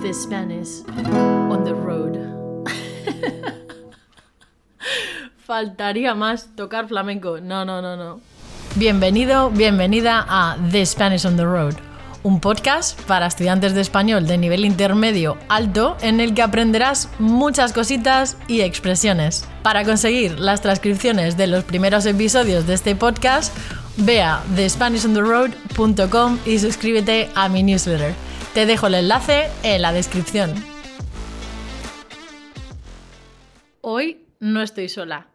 The Spanish on the road. Faltaría más tocar flamenco. No, no, no, no. Bienvenido, bienvenida a The Spanish on the Road, un podcast para estudiantes de español de nivel intermedio alto en el que aprenderás muchas cositas y expresiones. Para conseguir las transcripciones de los primeros episodios de este podcast, ve a thespanishontheroad.com y suscríbete a mi newsletter. Te dejo el enlace en la descripción. Hoy no estoy sola.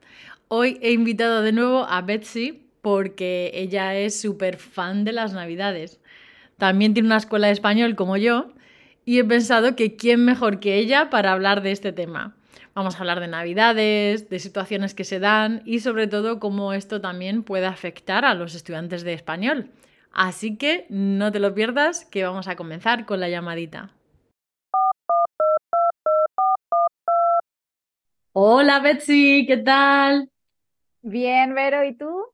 Hoy he invitado de nuevo a Betsy porque ella es súper fan de las navidades. También tiene una escuela de español como yo y he pensado que quién mejor que ella para hablar de este tema. Vamos a hablar de navidades, de situaciones que se dan y sobre todo cómo esto también puede afectar a los estudiantes de español. Así que no te lo pierdas, que vamos a comenzar con la llamadita. Hola Betsy, ¿qué tal? Bien, Vero, ¿y tú?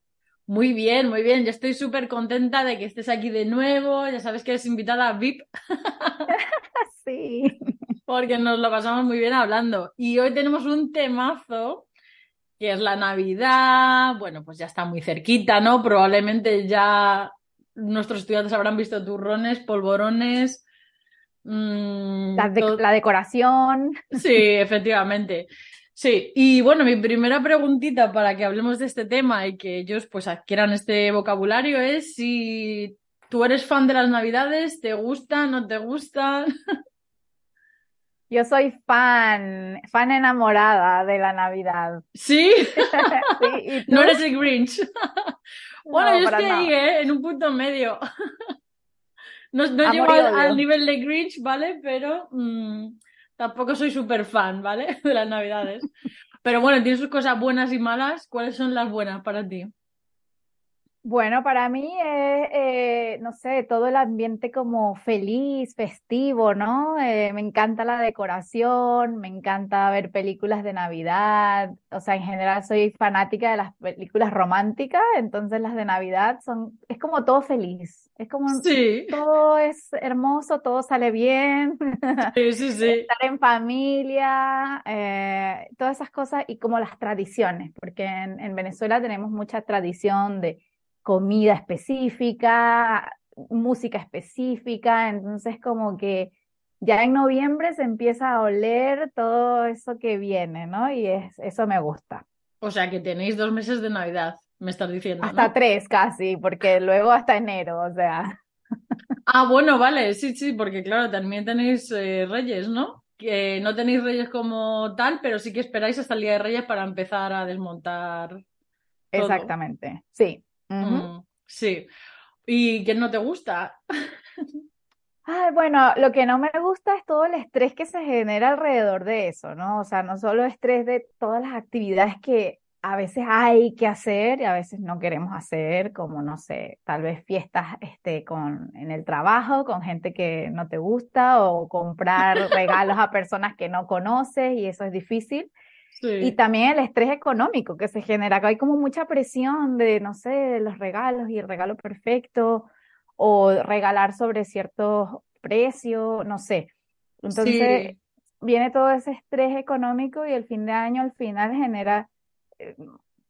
Muy bien, muy bien. Yo estoy súper contenta de que estés aquí de nuevo. Ya sabes que eres invitada VIP. sí. Porque nos lo pasamos muy bien hablando. Y hoy tenemos un temazo que es la Navidad. Bueno, pues ya está muy cerquita, ¿no? Probablemente ya nuestros estudiantes habrán visto turrones, polvorones. Mmm, la, de la, decoración. Sí, efectivamente. Sí, y bueno, mi primera preguntita para que hablemos de este tema y que ellos pues adquieran este vocabulario es si tú eres fan de las navidades, ¿te gustan, no te gustan? Yo soy fan, fan enamorada de la Navidad. ¿Sí? sí no eres el Grinch. Bueno, yo estoy ahí, ¿eh? En un punto medio. No, no llego al, al, nivel de Grinch, ¿vale? Pero mmm, tampoco soy súper fan, ¿vale? De las navidades. Pero bueno, tiene sus cosas buenas y malas. ¿Cuáles son las buenas para ti? Bueno, para mí es, eh, no sé, todo el ambiente como feliz, festivo, ¿no? Eh, me encanta la decoración, me encanta ver películas de Navidad, o sea, en general soy fanática de las películas románticas, entonces las de Navidad son, es como todo feliz, es como sí. todo es hermoso, todo sale bien, sí, sí, sí. estar en familia, eh, todas esas cosas y como las tradiciones, porque en, en Venezuela tenemos mucha tradición de comida específica, música específica, entonces como que ya en noviembre se empieza a oler todo eso que viene, ¿no? Y es, eso me gusta. O sea que tenéis dos meses de Navidad, me estás diciendo. Hasta tres casi, porque luego hasta enero, o sea. Ah, bueno, vale, sí, sí, porque claro, también tenéis eh, reyes, ¿no? Que no tenéis reyes como tal, pero sí que esperáis hasta el día de reyes para empezar a desmontar. Todo. Exactamente, sí. Mm, sí. ¿Y qué no te gusta? Ay, bueno, lo que no me gusta es todo el estrés que se genera alrededor de eso, ¿no? O sea, no solo estrés de todas las actividades que a veces hay que hacer y a veces no queremos hacer, como no sé, tal vez fiestas este, con, en el trabajo con gente que no te gusta o comprar regalos a personas que no conoces y eso es difícil. Sí. Y también el estrés económico que se genera, que hay como mucha presión de, no sé, los regalos y el regalo perfecto o regalar sobre cierto precio, no sé. Entonces Sí. viene todo ese estrés económico y el fin de año al final genera eh,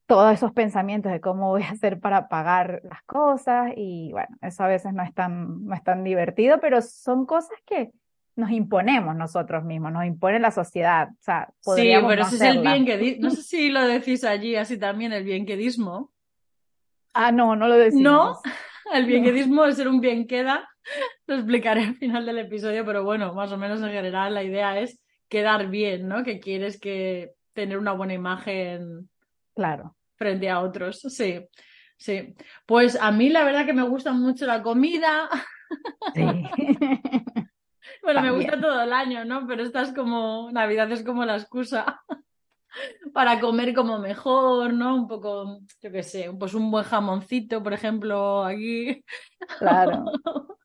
todos esos pensamientos de cómo voy a hacer para pagar las cosas y bueno, eso a veces no es tan, no es tan divertido, pero son cosas que nos imponemos nosotros mismos, nos impone la sociedad. O sea, Sí, pero no ese es el bien que No sé si lo decís allí así también, el bienquedismo. Ah, no, no lo ¿No? decimos. El No. bienquedismo es ser un bien queda. Lo explicaré al final del episodio, pero bueno, más o menos en general la idea es quedar bien, ¿no? Que quieres que tener una buena imagen Claro. frente a otros. Sí, sí. Pues a mí la verdad que me gusta mucho la comida. Sí. Bueno, me gusta todo el año, ¿no? Pero esta es como, Navidad es como la excusa para comer como mejor, ¿no? Un poco, yo qué sé, pues un buen jamoncito, por ejemplo, aquí. Claro.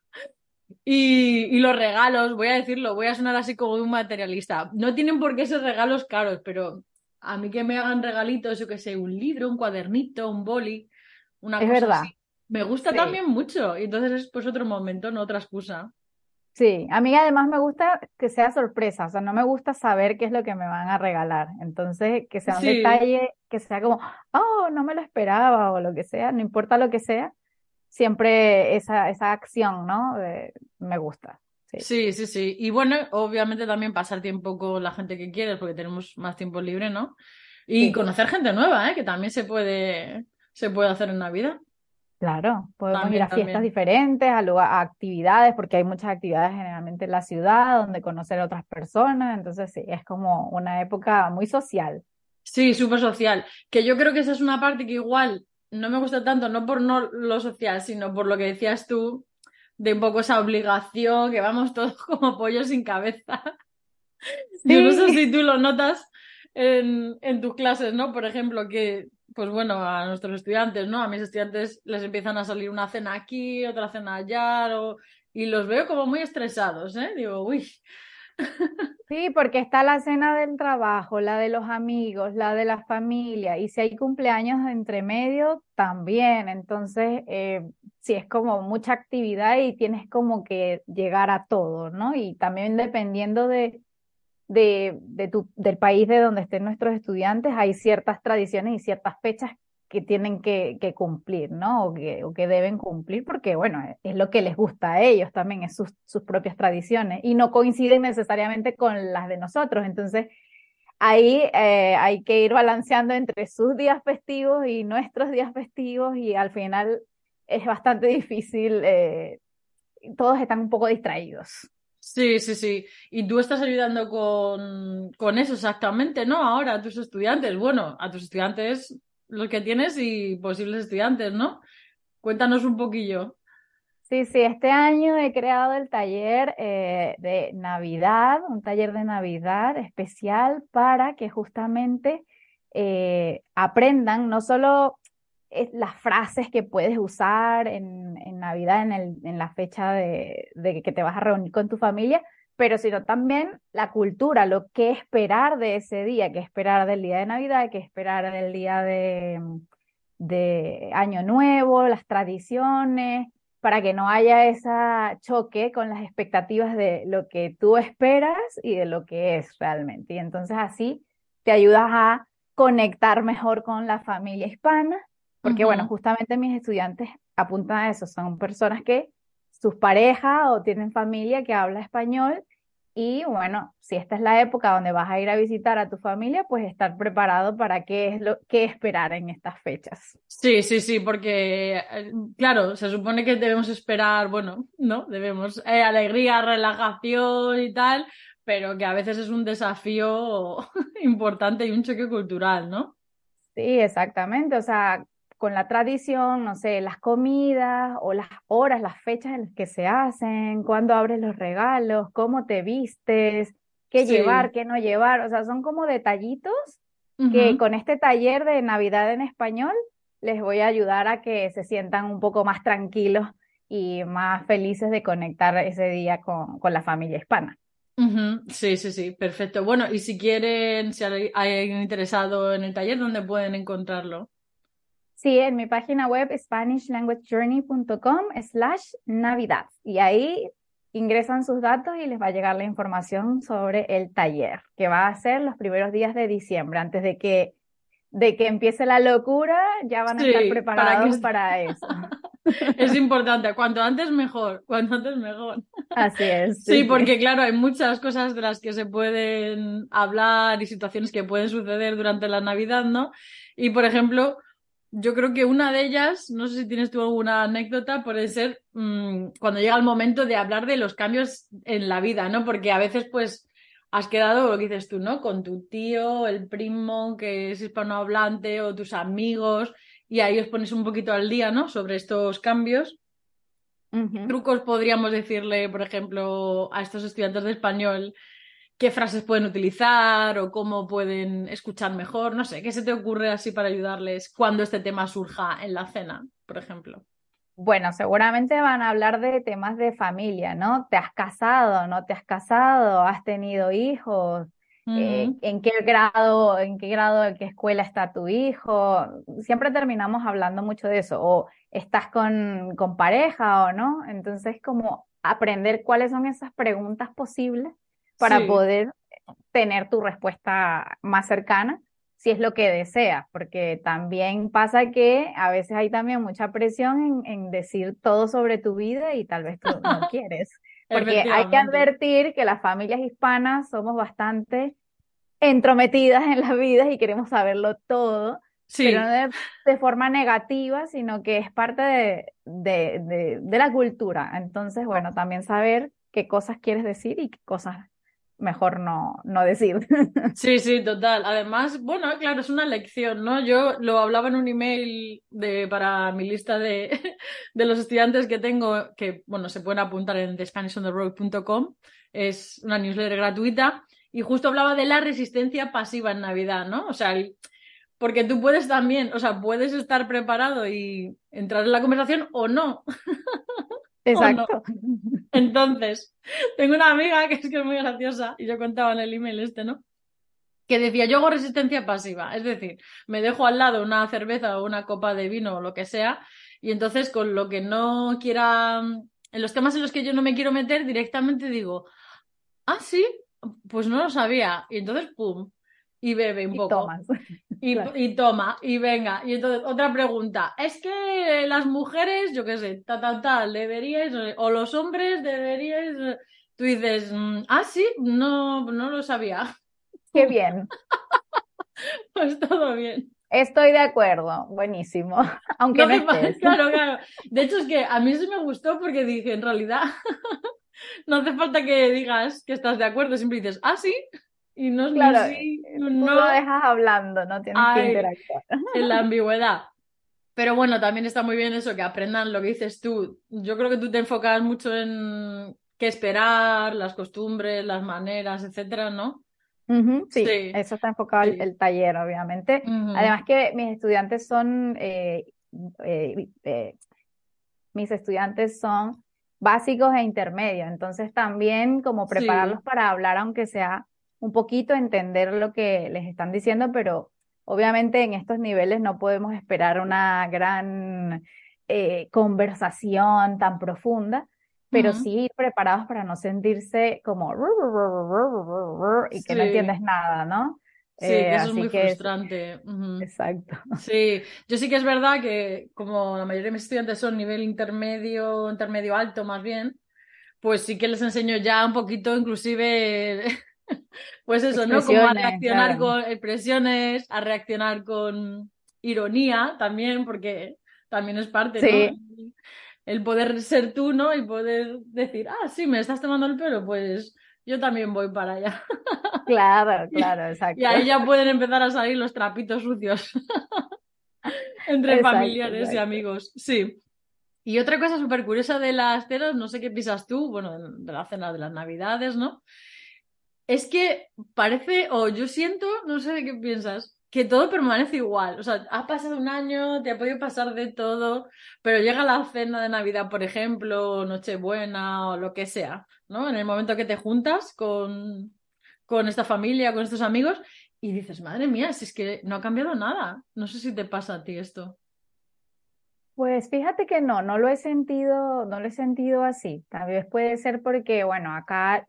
Y, y los regalos, voy a decirlo, voy a sonar así como un materialista. No tienen por qué ser regalos caros, pero a mí que me hagan regalitos, yo qué sé, un libro, un cuadernito, un boli, una Es cosa verdad. así. Me gusta Sí. también mucho. Y entonces es pues otro momento, no otra excusa. Sí, a mí además me gusta que sea sorpresa, o sea, no me gusta saber qué es lo que me van a regalar. Entonces, que sea un Sí, detalle, que sea como, oh, no me lo esperaba o lo que sea, no importa lo que sea, siempre esa, esa acción, ¿no? Me gusta. Sí, sí, sí, sí. Y bueno, obviamente también pasar tiempo con la gente que quieres, porque tenemos más tiempo libre, ¿no? Y sí, conocer gente nueva, ¿eh? Que también se puede, se puede hacer en Navidad. Claro. Podemos ir a fiestas también. diferentes, a, lugar- a actividades, porque hay muchas actividades generalmente en la ciudad donde conocer a otras personas. Entonces, sí, es como una época muy social. Sí, súper social. Que yo creo que esa es una parte que igual no me gusta tanto, no por no lo social, sino por lo que decías tú, de un poco esa obligación, que vamos todos como pollos sin cabeza. Yo no sé Sí, si tú lo notas en, en tus clases, ¿no? Por ejemplo, que, pues bueno, a nuestros estudiantes, ¿no? A mis estudiantes les empiezan a salir una cena aquí, otra cena allá, y los veo como muy estresados, ¿eh? Digo, uy, Sí, porque está la cena del trabajo, la de los amigos, la de la familia, y si hay cumpleaños entre medio, también. Entonces, eh, sí, es como mucha actividad y tienes como que llegar a todo, ¿no? Y también dependiendo de, de, de tu, del país de donde estén nuestros estudiantes, hay ciertas tradiciones y ciertas fechas que tienen que, cumplir, ¿no? O que, o que deben cumplir, porque bueno, es, es lo que les gusta a ellos también, es sus, sus propias tradiciones y no coinciden necesariamente con las de nosotros. Entonces, ahí eh, hay que ir balanceando entre sus días festivos y nuestros días festivos y al final es bastante difícil, eh, todos están un poco distraídos. Sí, sí, sí. Y tú estás ayudando con, con eso exactamente, ¿no? Ahora a tus estudiantes, bueno, a tus estudiantes, los que tienes y posibles estudiantes, ¿no? Cuéntanos un poquillo. Sí, sí, este año he creado el taller eh, de Navidad, un taller de Navidad especial para que justamente eh, aprendan no solo eh, las frases que puedes usar en, en Navidad, en el, en la fecha de, de que te vas a reunir con tu familia, pero sino también la cultura, lo que esperar de ese día, qué esperar del día de Navidad, qué esperar del día de, de Año Nuevo, las tradiciones para que no haya ese choque con las expectativas de lo que tú esperas y de lo que es realmente. Y entonces así te ayudas a conectar mejor con la familia hispana, porque bueno, justamente mis estudiantes apuntan a eso, son personas que sus parejas o tienen familia que habla español y bueno, si esta es la época donde vas a ir a visitar a tu familia, pues estar preparado para qué es lo que esperar en estas fechas. Sí, sí, sí, porque, eh, claro, se supone que debemos esperar, bueno, ¿no? Debemos eh, alegría, relajación y tal, pero que a veces es un desafío importante y un choque cultural, ¿no? Sí, exactamente. O sea, con la tradición, no sé, las comidas o las horas, las fechas en las que se hacen, cuándo abres los regalos, cómo te vistes, qué llevar, Sí. qué no llevar. O sea, son como detallitos que con este taller de Navidad en español les voy a ayudar a que se sientan un poco más tranquilos y más felices de conectar ese día con, con la familia hispana. Sí, sí, sí, perfecto. Bueno, y si quieren, si hay alguien interesado en el taller, ¿dónde pueden encontrarlo? Sí, en mi página web spanishlanguagejourney.com slash Navidad. Y ahí ingresan sus datos y les va a llegar la información sobre el taller, que va a ser los primeros días de diciembre. Antes de que, de que empiece la locura, ya van a estar Sí, para que preparados para eso. es importante, cuanto antes mejor, cuanto antes mejor. Así es, Sí, sí, porque claro, hay muchas cosas de las que se pueden hablar y situaciones que pueden suceder durante la Navidad, ¿no? Y por ejemplo, yo creo que una de ellas, no sé si tienes tú alguna anécdota, puede ser mm, cuando llega el momento de hablar de los cambios en la vida, ¿no? Porque a veces pues has quedado, lo que dices tú, ¿no? Con tu tío, el primo que es hispanohablante o tus amigos y ahí os pones un poquito al día, ¿no? Sobre estos cambios trucos podríamos decirle, por ejemplo, a estos estudiantes de español qué frases pueden utilizar o cómo pueden escuchar mejor? No sé, ¿qué se te ocurre así para ayudarles cuando este tema surja en la cena, por ejemplo? Bueno, seguramente van a hablar de temas de familia, ¿no? ¿Te has casado? ¿No te has casado? ¿Has tenido hijos? Eh. ¿en qué grado, en qué grado, en qué escuela está tu hijo? Siempre terminamos hablando mucho de eso. O estás con, con pareja o no. Entonces, como aprender cuáles son esas preguntas posibles para Sí. poder tener tu respuesta más cercana, si es lo que deseas, porque también pasa que a veces hay también mucha presión en, en decir todo sobre tu vida y tal vez tú no quieres, porque hay que advertir que las familias hispanas somos bastante entrometidas en las vidas y queremos saberlo todo, Sí, pero no de, de forma negativa, sino que es parte de, de, de, de la cultura. Entonces, bueno, también saber qué cosas quieres decir y qué cosas mejor no, no decir. sí, sí, total. Además, bueno, claro, es una lección, ¿no? Yo lo hablaba en un email de, para mi lista de, de los estudiantes que tengo, que, bueno, se pueden apuntar en thespanishontheroad.com. Es una newsletter gratuita. Y justo hablaba de la resistencia pasiva en Navidad, ¿no? O sea, el- porque tú puedes también, o sea, puedes estar preparado y entrar en la conversación o no. Exacto. Entonces, tengo una amiga que es que es muy graciosa, y yo contaba en el email este, ¿no? Que decía, yo hago resistencia pasiva, es decir, me dejo al lado una cerveza o una copa de vino o lo que sea, y entonces con lo que no quiera, en los temas en los que yo no me quiero meter, directamente digo, ah, sí, pues no lo sabía, y entonces, pum, y bebe un Y poco. tomas. Y, Claro. y toma, y venga. Y entonces, otra pregunta. Es que las mujeres, yo qué sé, tal, tal, tal, deberíais, o los hombres deberíais. Tú dices, mm, ah, sí, no, no lo sabía. Qué bien. Pues todo bien. Estoy de acuerdo. Buenísimo. Aunque No no estés. claro, claro. De hecho, es que a mí sí me gustó porque dije, en realidad, no hace falta que digas que estás de acuerdo, siempre dices, ah, sí, y no es ni Claro, sí, tú no. lo dejas hablando, no tienes que interactuar. en la ambigüedad. Pero bueno, también está muy bien eso, que aprendan lo que dices tú. Yo creo que tú te enfocas mucho en qué esperar, las costumbres, las maneras, etcétera, ¿no? Sí, Sí, eso está enfocado el, sí. el taller, obviamente. Además que mis estudiantes son, eh, eh, eh, mis estudiantes son básicos e intermedios, entonces también como Sí. prepararlos para hablar, aunque sea un poquito, entender lo que les están diciendo, pero obviamente en estos niveles no podemos esperar una gran eh, conversación tan profunda, pero sí ir preparados para no sentirse como y que no Sí. entiendes nada, ¿no? Sí, Eh, que eso es muy que frustrante. Exacto. Sí, yo sí que es verdad que como la mayoría de mis estudiantes son nivel intermedio, intermedio alto más bien, pues sí que les enseño ya un poquito, inclusive, pues eso, ¿no? Como a reaccionar claro. con expresiones, a reaccionar con ironía también, porque también es parte, ¿no? Sí. El poder ser tú, ¿no? Y poder decir, ah, sí, me estás tomando el pelo, pues yo también voy para allá. Claro, claro, exacto. Y ahí ya pueden empezar a salir los trapitos sucios entre Exacto, familiares y amigos. Sí. Y otra cosa súper curiosa de las cenas, no sé qué piensas tú, bueno, de la cena de las Navidades, ¿no? Es que parece, o yo siento, no sé qué piensas, que todo permanece igual. O sea, ha pasado un año, te ha podido pasar de todo, pero llega la cena de Navidad, por ejemplo, Nochebuena o lo que sea, ¿no? En el momento que te juntas con, con esta familia, con estos amigos, y dices, madre mía, si es que no ha cambiado nada. No sé si te pasa a ti esto. Pues fíjate que no, no lo he sentido, no lo he sentido así. Tal vez puede ser porque, bueno, acá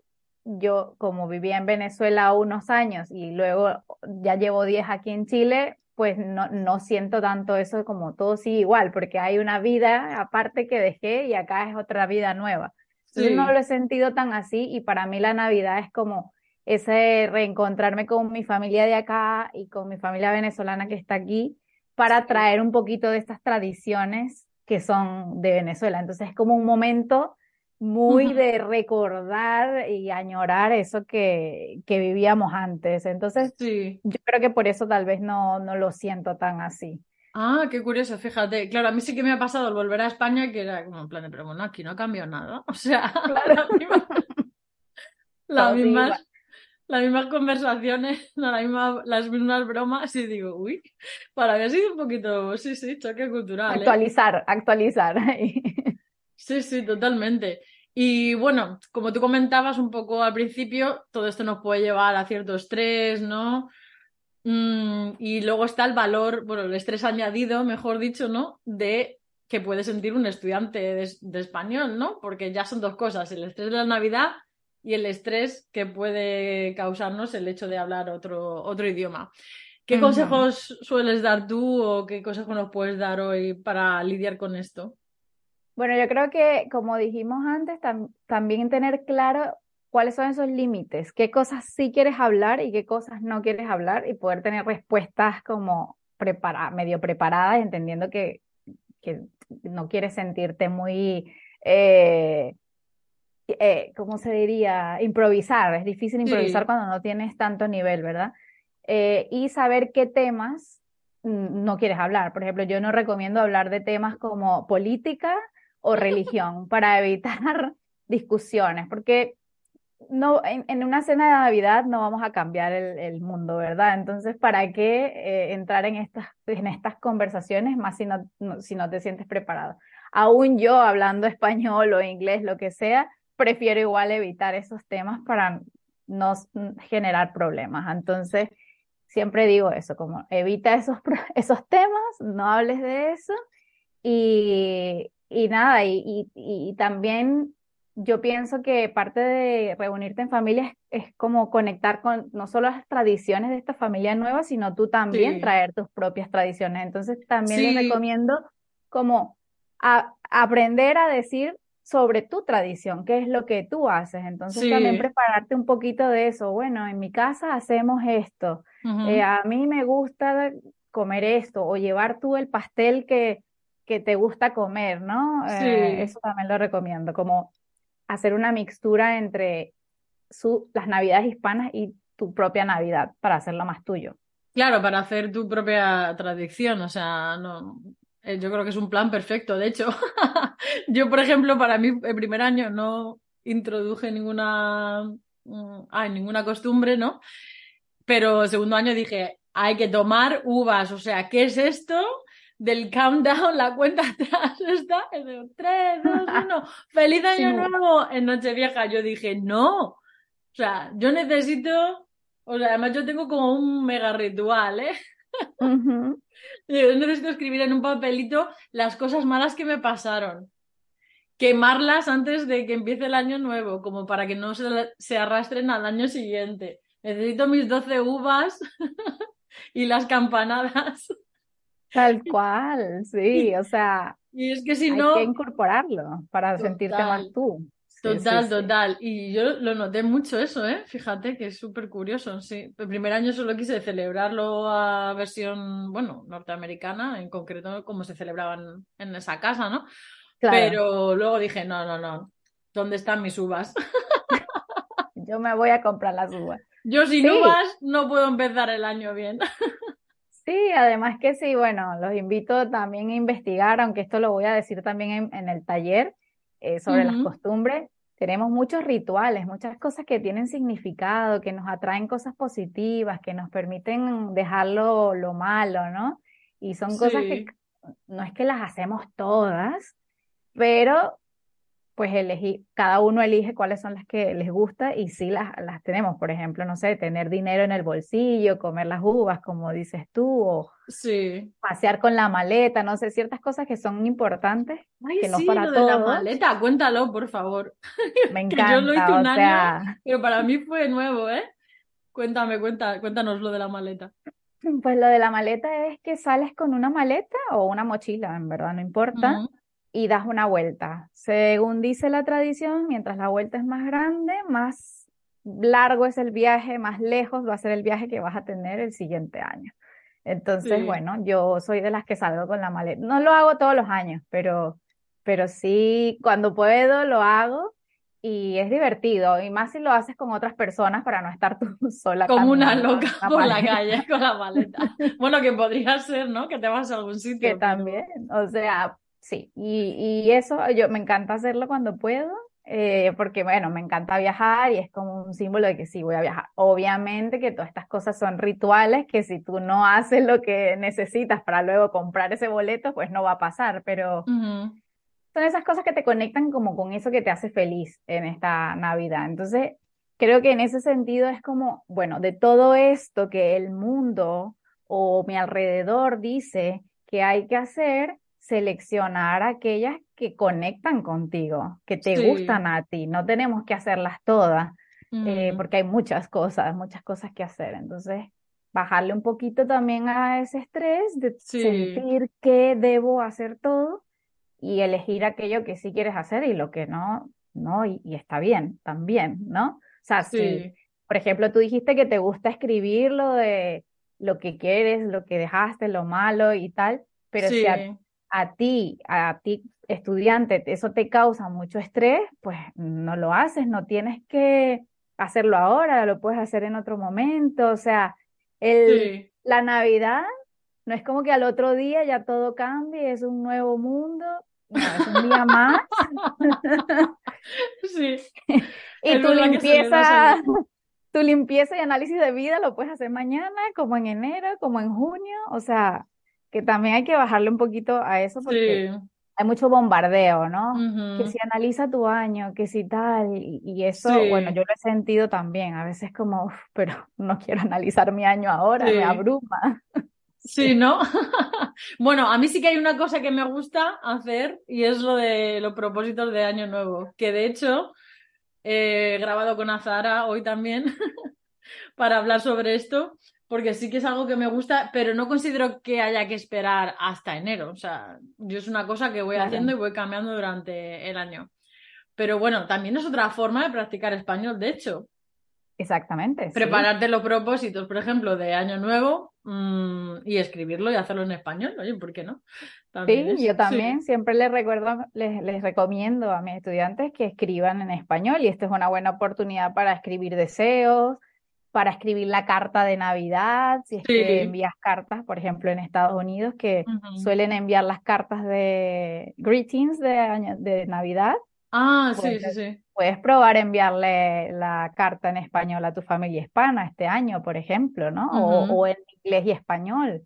yo como vivía en Venezuela unos años y luego ya llevo 10 aquí en Chile, pues no, no siento tanto eso como todo sigue igual, porque hay una vida aparte que dejé y acá es otra vida nueva. Sí. no lo he sentido tan así y para mí la Navidad es como ese reencontrarme con mi familia de acá y con mi familia venezolana que está aquí para Sí. traer un poquito de estas tradiciones que son de Venezuela. Entonces es como un momento muy de recordar y añorar eso que, que vivíamos antes. Entonces Sí. yo creo que por eso tal vez no, no lo siento tan así. Ah, qué curioso, fíjate. Claro, a mí sí que me ha pasado al volver a España que era como en plan de, pero bueno, aquí no ha cambiado nada. O sea, Claro. las mismas, las Todo sigue mismas, igual. las mismas conversaciones, la misma- las mismas bromas y digo, uy, para mí ha sido un poquito, sí, sí, choque cultural, ¿eh? Actualizar, actualizar. Sí, sí, totalmente. Y bueno, como tú comentabas un poco al principio, todo esto nos puede llevar a cierto estrés, ¿no? Mm, y luego está el valor, bueno, el estrés añadido, mejor dicho, ¿no? De que puede sentir un estudiante de, español, ¿no? Porque ya son dos cosas, el estrés de la Navidad y el estrés que puede causarnos el hecho de hablar otro, otro idioma. ¿Qué consejos sueles dar tú o qué consejos nos puedes dar hoy para lidiar con esto? Bueno, yo creo que, como dijimos antes, también tener claro cuáles son esos límites, qué cosas sí quieres hablar y qué cosas no quieres hablar y poder tener respuestas como prepara medio preparadas, entendiendo que, que no quieres sentirte muy, eh, eh, ¿cómo se diría? Improvisar. Es difícil improvisar cuando no tienes tanto nivel, ¿verdad? Eh, y saber qué temas no quieres hablar. Por ejemplo, yo no recomiendo hablar de temas como política o religión para evitar discusiones, porque no, en, una cena de Navidad no vamos a cambiar el, mundo, ¿verdad? Entonces, ¿para qué eh, entrar en estas, en estas conversaciones más si no, si no te sientes preparado? Aún yo, hablando español o inglés, lo que sea, prefiero igual evitar esos temas para no generar problemas. Entonces, siempre digo eso, como evita esos, esos temas, no hables de eso y, y nada, y, y, y también yo pienso que parte de reunirte en familia es, como conectar con no solo las tradiciones de esta familia nueva, sino tú también traer tus propias tradiciones. Entonces también les recomiendo como aprender a decir sobre tu tradición, qué es lo que tú haces. Entonces también prepararte un poquito de eso. Bueno, en mi casa hacemos esto. Eh, a mí me gusta comer esto o llevar tú el pastel que, que te gusta comer, ¿no? Eh, eso también lo recomiendo, como hacer una mixtura entre su, las navidades hispanas y tu propia Navidad para hacerlo más tuyo. Claro, para hacer tu propia tradición, o sea, no, eh, yo creo que es un plan perfecto. De hecho, yo, por ejemplo, para mí el primer año no introduje ninguna, mm, ay, ninguna costumbre, ¿no? Pero el segundo año dije, hay que tomar uvas, o sea, ¿qué es esto? Del countdown, la cuenta atrás está, es de 3, 2, 1, feliz año nuevo en Nochevieja. Yo dije, no, o sea, yo necesito, o sea, además yo tengo como un mega ritual, ¿eh? Yo necesito escribir en un papelito las cosas malas que me pasaron. Quemarlas antes de que empiece el año nuevo, como para que no se, se arrastren al año siguiente. Necesito mis 12 uvas y las campanadas. Tal cual, sí, o sea, y es que si hay no... que incorporarlo para sentirte más tú. total, total. Y yo lo noté mucho eso, ¿eh? Fíjate que es súper curioso, sí. El primer año solo quise celebrarlo a versión, bueno, norteamericana, en concreto como se celebraban en esa casa, ¿no? Pero luego dije, no, no, no, ¿dónde están mis uvas? yo me voy a comprar las uvas. Yo sin uvas no puedo empezar el año bien. Sí, además que sí, bueno, los invito también a investigar, aunque esto lo voy a decir también en, el taller eh, sobre las costumbres. Tenemos muchos rituales, muchas cosas que tienen significado, que nos atraen cosas positivas, que nos permiten dejarlo lo malo, ¿no? Y son cosas que no es que las hacemos todas, pero pues elegí, cada uno elige cuáles son las que les gusta y sí las, las tenemos, por ejemplo, no sé, tener dinero en el bolsillo, comer las uvas, como dices tú, o sí. pasear con la maleta, no sé, ciertas cosas que son importantes, Ay, que no para lo de la maleta, cuéntalo, por favor. Me encanta, yo lo hice un año, pero para mí fue nuevo, ¿eh? Cuéntame, cuenta, cuéntanos lo de la maleta. Pues lo de la maleta es que sales con una maleta o una mochila, en verdad, no importa y das una vuelta. Según dice la tradición, mientras la vuelta es más grande, más largo es el viaje, más lejos va a ser el viaje que vas a tener el siguiente año. Entonces, bueno, yo soy de las que salgo con la maleta. No lo hago todos los años, pero, pero sí, cuando puedo lo hago y es divertido. Y más si lo haces con otras personas para no estar tú sola. Como una loca por la calle con la maleta. bueno, que podría ser, ¿no? Que te vas a algún sitio. Que también, o sea, Sí, y, y eso yo me encanta hacerlo cuando puedo, eh, porque bueno, me encanta viajar y es como un símbolo de que sí voy a viajar. Obviamente que todas estas cosas son rituales que si tú no haces lo que necesitas para luego comprar ese boleto, pues no va a pasar, pero son esas cosas que te conectan como con eso que te hace feliz en esta Navidad. Entonces, creo que en ese sentido es como, bueno, de todo esto que el mundo o mi alrededor dice que hay que hacer, seleccionar aquellas que conectan contigo, que te gustan a ti. No tenemos que hacerlas todas, eh, Mm, porque hay muchas cosas, muchas cosas que hacer. Entonces, bajarle un poquito también a ese estrés de sí, sentir que debo hacer todo y elegir aquello que sí quieres hacer y lo que no, no, y, y está bien también, ¿no? O sea, si, sí, por ejemplo, tú dijiste que te gusta escribir lo de lo que quieres, lo que dejaste, lo malo y tal, pero si a, sí, a ti, a ti estudiante, eso te causa mucho estrés, pues no lo haces, no tienes que hacerlo ahora, lo puedes hacer en otro momento, o sea, el, sí, la Navidad no es como que al otro día ya todo cambie, es un nuevo mundo, no, es un día más. Sí. y tu limpieza, tu limpieza y análisis de vida lo puedes hacer mañana, como en enero, como en junio, o sea, que también hay que bajarle un poquito a eso porque Sí, hay mucho bombardeo, ¿no? Que si analiza tu año, que si tal, y, y eso, bueno, yo lo he sentido también, a veces como, "Uf, pero no quiero analizar mi año ahora, me abruma. Sí, Sí, ¿no? Bueno, a mí sí que hay una cosa que me gusta hacer y es lo de los propósitos de Año Nuevo, que de hecho he grabado con Azara hoy también para hablar sobre esto, porque sí que es algo que me gusta, pero no considero que haya que esperar hasta enero. O sea, yo es una cosa que voy haciendo y voy cambiando durante el año. Pero bueno, también es otra forma de practicar español, de hecho. exactamente, sí. Prepararte los propósitos, por ejemplo, de Año Nuevo, mm, y escribirlo y hacerlo en español. Oye, ¿por qué no? También Sí, es. yo también Sí, siempre les recuerdo, les, les recomiendo a mis estudiantes que escriban en español y esta es una buena oportunidad para escribir deseos, para escribir la carta de Navidad, si es que sí. envías cartas, por ejemplo, en Estados Unidos, que suelen enviar las cartas de greetings de, año- de Navidad, Ah, sí, sí, sí. puedes probar enviarle la carta en español a tu familia hispana este año, por ejemplo, ¿no? O, en inglés y español.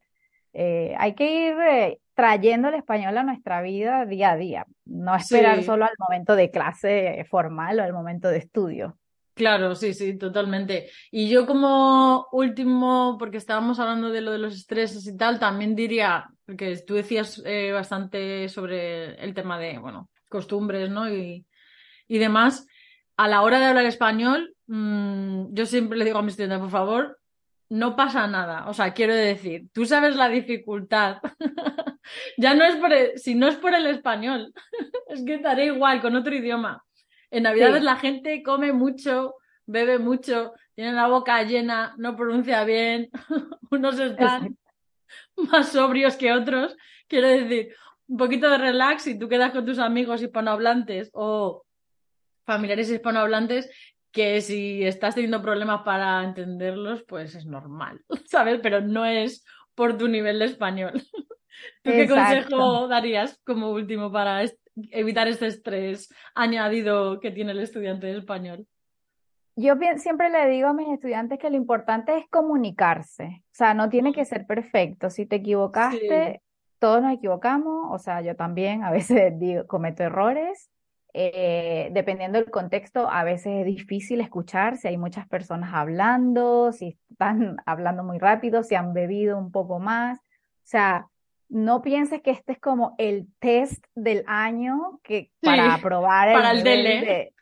Eh, hay que ir eh, trayendo el español a nuestra vida día a día, no esperar Sí, solo al momento de clase formal o al momento de estudio. Claro, sí, sí, totalmente. Y yo como último, porque estábamos hablando de lo de los estreses y tal, también diría, porque tú decías eh, bastante sobre el tema de, bueno, costumbres, ¿no? Y, y demás. A la hora de hablar español, mm, yo siempre le digo a mis estudiantes, por favor, no pasa nada. O sea, quiero decir, tú sabes la dificultad. Ya no es por si no es por el español, es que estaré igual con otro idioma. En Navidades Sí, la gente come mucho, bebe mucho, tiene la boca llena, no pronuncia bien, unos están más sobrios que otros. Quiero decir, un poquito de relax si tú quedas con tus amigos hispanohablantes o familiares hispanohablantes, que si estás teniendo problemas para entenderlos, pues es normal, ¿sabes? Pero no es por tu nivel de español. ¿Tú qué Exacto. consejo darías como último para est- evitar este estrés añadido que tiene el estudiante de español? Yo siempre le digo a mis estudiantes que lo importante es comunicarse, o sea, no tiene que ser perfecto. Si te Sí, equivocaste, todos nos equivocamos, o sea, yo también a veces digo, cometo errores. Eh, dependiendo del contexto, a veces es difícil escuchar si hay muchas personas hablando, si están hablando muy rápido, si han bebido un poco más. O sea, no pienses que este es como el test del año que para aprobar el para el nivel DELE. de...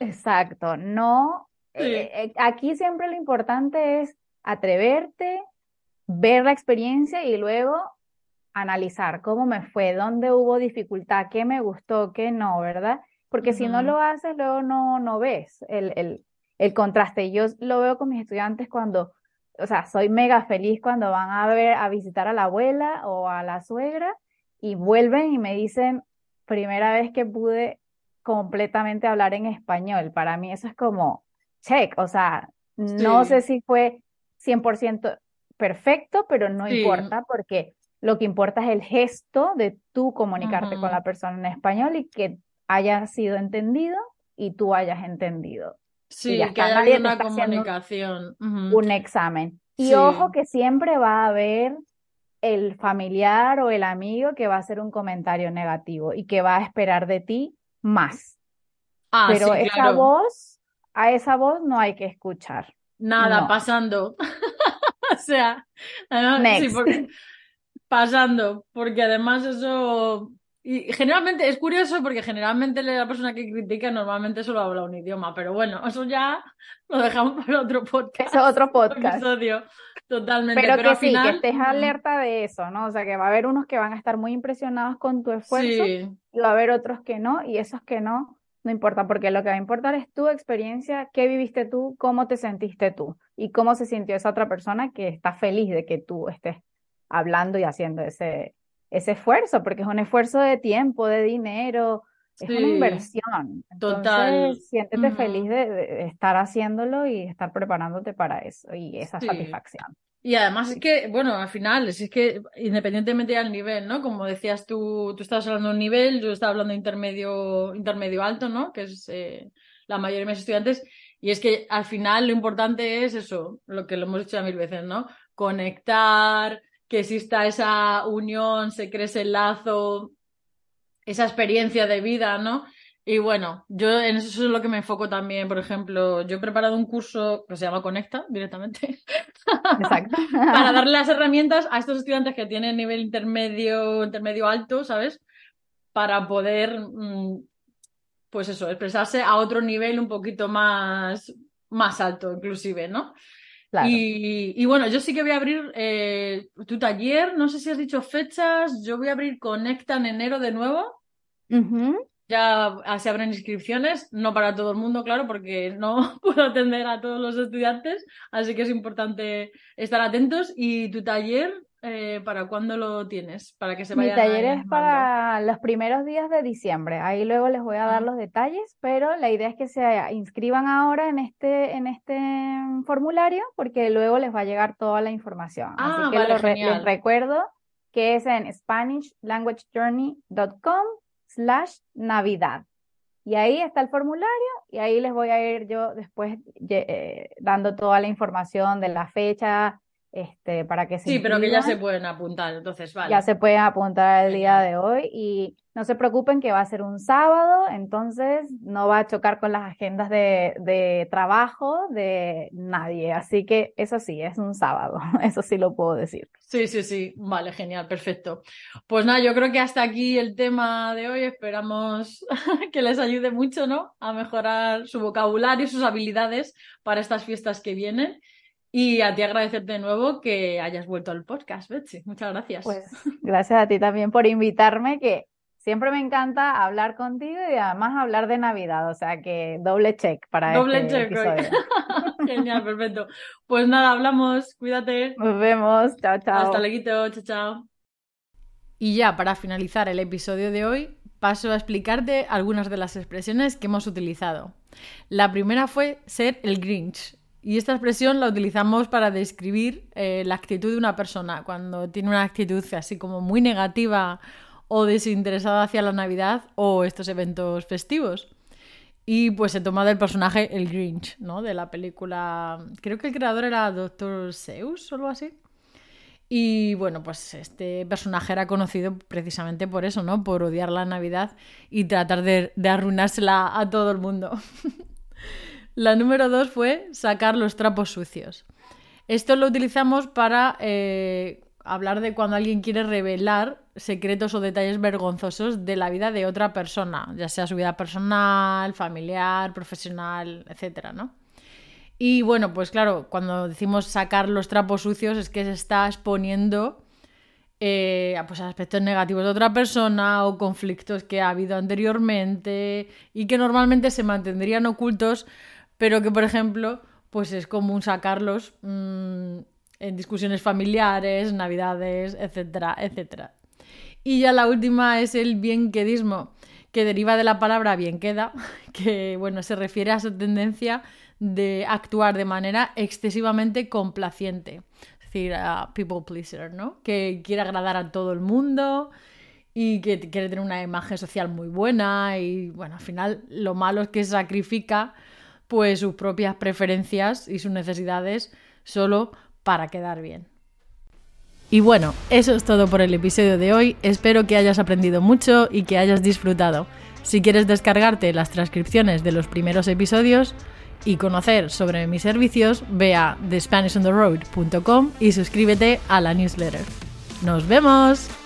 Exacto, no eh, Sí, eh, aquí siempre lo importante es atreverte, ver la experiencia y luego analizar cómo me fue, dónde hubo dificultad, qué me gustó, qué no, ¿verdad? Porque si no lo haces, luego no, no ves el, el, el contraste. Yo lo veo con mis estudiantes cuando, o sea, soy mega feliz cuando van a ver, a visitar a la abuela o a la suegra y vuelven y me dicen, primera vez que pude completamente hablar en español. Para mí eso es como check, o sea, no sé si fue 100% perfecto, pero no sí, importa porque lo que importa es el gesto de tú comunicarte con la persona en español y que haya sido entendido y tú hayas entendido. Sí, que haya nadie una comunicación. un examen. Y ojo que siempre va a haber el familiar o el amigo que va a hacer un comentario negativo y que va a esperar de ti más. Ah, Pero sí, esa claro. voz, a esa voz no hay que escuchar. Nada No. pasando. O sea, además, sí, pasando, porque además eso... Y generalmente es curioso porque generalmente la persona que critica normalmente solo habla un idioma, pero bueno, eso ya lo dejamos para otro podcast. Eso es otro podcast. Episodio. Totalmente. Pero, Pero, que sí, final... que estés alerta de eso, ¿no? O sea, que va a haber unos que van a estar muy impresionados con tu esfuerzo Sí, y va a haber otros que no, y esos que no, no importa, porque lo que va a importar es tu experiencia, qué viviste tú, cómo te sentiste tú y cómo se sintió esa otra persona que está feliz de que tú estés hablando y haciendo ese, ese esfuerzo, porque es un esfuerzo de tiempo, de dinero, es una inversión. total. Entonces, siéntete Ujú. feliz de, de estar haciéndolo y estar preparándote para eso y esa Sí. satisfacción. Y además es que, bueno, al final, es que independientemente del nivel, ¿no? Como decías tú, tú estabas hablando de un nivel, yo estaba hablando de intermedio, intermedio alto, ¿no? Que es eh, la mayoría de mis estudiantes. Y es que al final lo importante es eso, lo que lo hemos dicho ya mil veces, ¿no? Conectar, que exista esa unión, se cree ese lazo, esa experiencia de vida, ¿no? Y bueno, yo en eso es lo que me enfoco también. Por ejemplo, yo he preparado un curso que se llama Conecta directamente Exacto. para darle las herramientas a estos estudiantes que tienen nivel intermedio, intermedio alto, ¿sabes? Para poder, mm, pues eso, expresarse a otro nivel un poquito más, más alto, inclusive, ¿no? Claro. Y, y bueno, yo sí que voy a abrir eh, tu taller, no sé si has dicho fechas, yo voy a abrir Conecta en enero de nuevo. Ya se abren inscripciones, no para todo el mundo, claro, porque no puedo atender a todos los estudiantes, así que es importante estar atentos. ¿Y tu taller, eh, para cuándo lo tienes? Para que se Mi vayan taller es para los primeros días de diciembre. Ahí luego les voy a dar Ah. los detalles, pero la idea es que se inscriban ahora en este, en este formulario, porque luego les va a llegar toda la información. Así Ah, que vale, lo re- les recuerdo que es en SpanishLanguageJourney.com slash Navidad. Y ahí está el formulario y ahí les voy a ir yo después eh, dando toda la información de la fecha, este, para que se Sí, pero que ya se pueden apuntar, entonces, Ya se pueden apuntar el día de hoy y no se preocupen que va a ser un sábado, entonces no va a chocar con las agendas de, de trabajo de nadie. Así que eso sí, es un sábado, eso sí lo puedo decir. Sí, sí, sí, vale, genial, perfecto. Pues nada, yo creo que hasta aquí el tema de hoy. Esperamos que les ayude mucho, ¿no? A mejorar su vocabulario y sus habilidades para estas fiestas que vienen. Y a ti agradecerte de nuevo que hayas vuelto al podcast, Betsy. Muchas gracias. Pues gracias a ti también por invitarme, que siempre me encanta hablar contigo y además hablar de Navidad, o sea que doble check para Doble este check. Genial, perfecto. Pues nada, hablamos. Cuídate. Nos vemos, chao, chao. Hasta luego, chao, chao. Y ya para finalizar el episodio de hoy, paso a explicarte algunas de las expresiones que hemos utilizado. La primera fue ser el Grinch. Y esta expresión la utilizamos para describir eh, la actitud de una persona cuando tiene una actitud así como muy negativa o desinteresada hacia la Navidad o estos eventos festivos. Y pues he tomado el personaje el Grinch, ¿no? De la película. Creo que el creador era Dr. Seuss o algo así. Y bueno, pues este personaje era conocido precisamente por eso, ¿no? Por odiar la Navidad y tratar de, de arruinársela a todo el mundo. la número dos fue sacar los trapos sucios. Esto lo utilizamos para eh, hablar de cuando alguien quiere revelar secretos o detalles vergonzosos de la vida de otra persona, ya sea su vida personal, familiar, profesional, etcétera, ¿no? Y bueno, pues claro, cuando decimos sacar los trapos sucios es que se está exponiendo eh, pues, aspectos negativos de otra persona o conflictos que ha habido anteriormente y que normalmente se mantendrían ocultos, pero que por ejemplo, pues es común sacarlos mmm, en discusiones familiares, navidades, etcétera, etcétera. Y ya la última es el bienquedismo, que deriva de la palabra bien queda, que bueno, se refiere a esa tendencia de actuar de manera excesivamente complaciente, es decir, people pleaser, ¿no? Que quiere agradar a todo el mundo y que quiere tener una imagen social muy buena y bueno, al final lo malo es que sacrifica pues sus propias preferencias y sus necesidades solo para quedar bien. Y bueno, eso es todo por el episodio de hoy. Espero que hayas aprendido mucho y que hayas disfrutado. Si quieres descargarte las transcripciones de los primeros episodios y conocer sobre mis servicios, ve a thespanishontheroad.com y suscríbete a la newsletter. Nos vemos.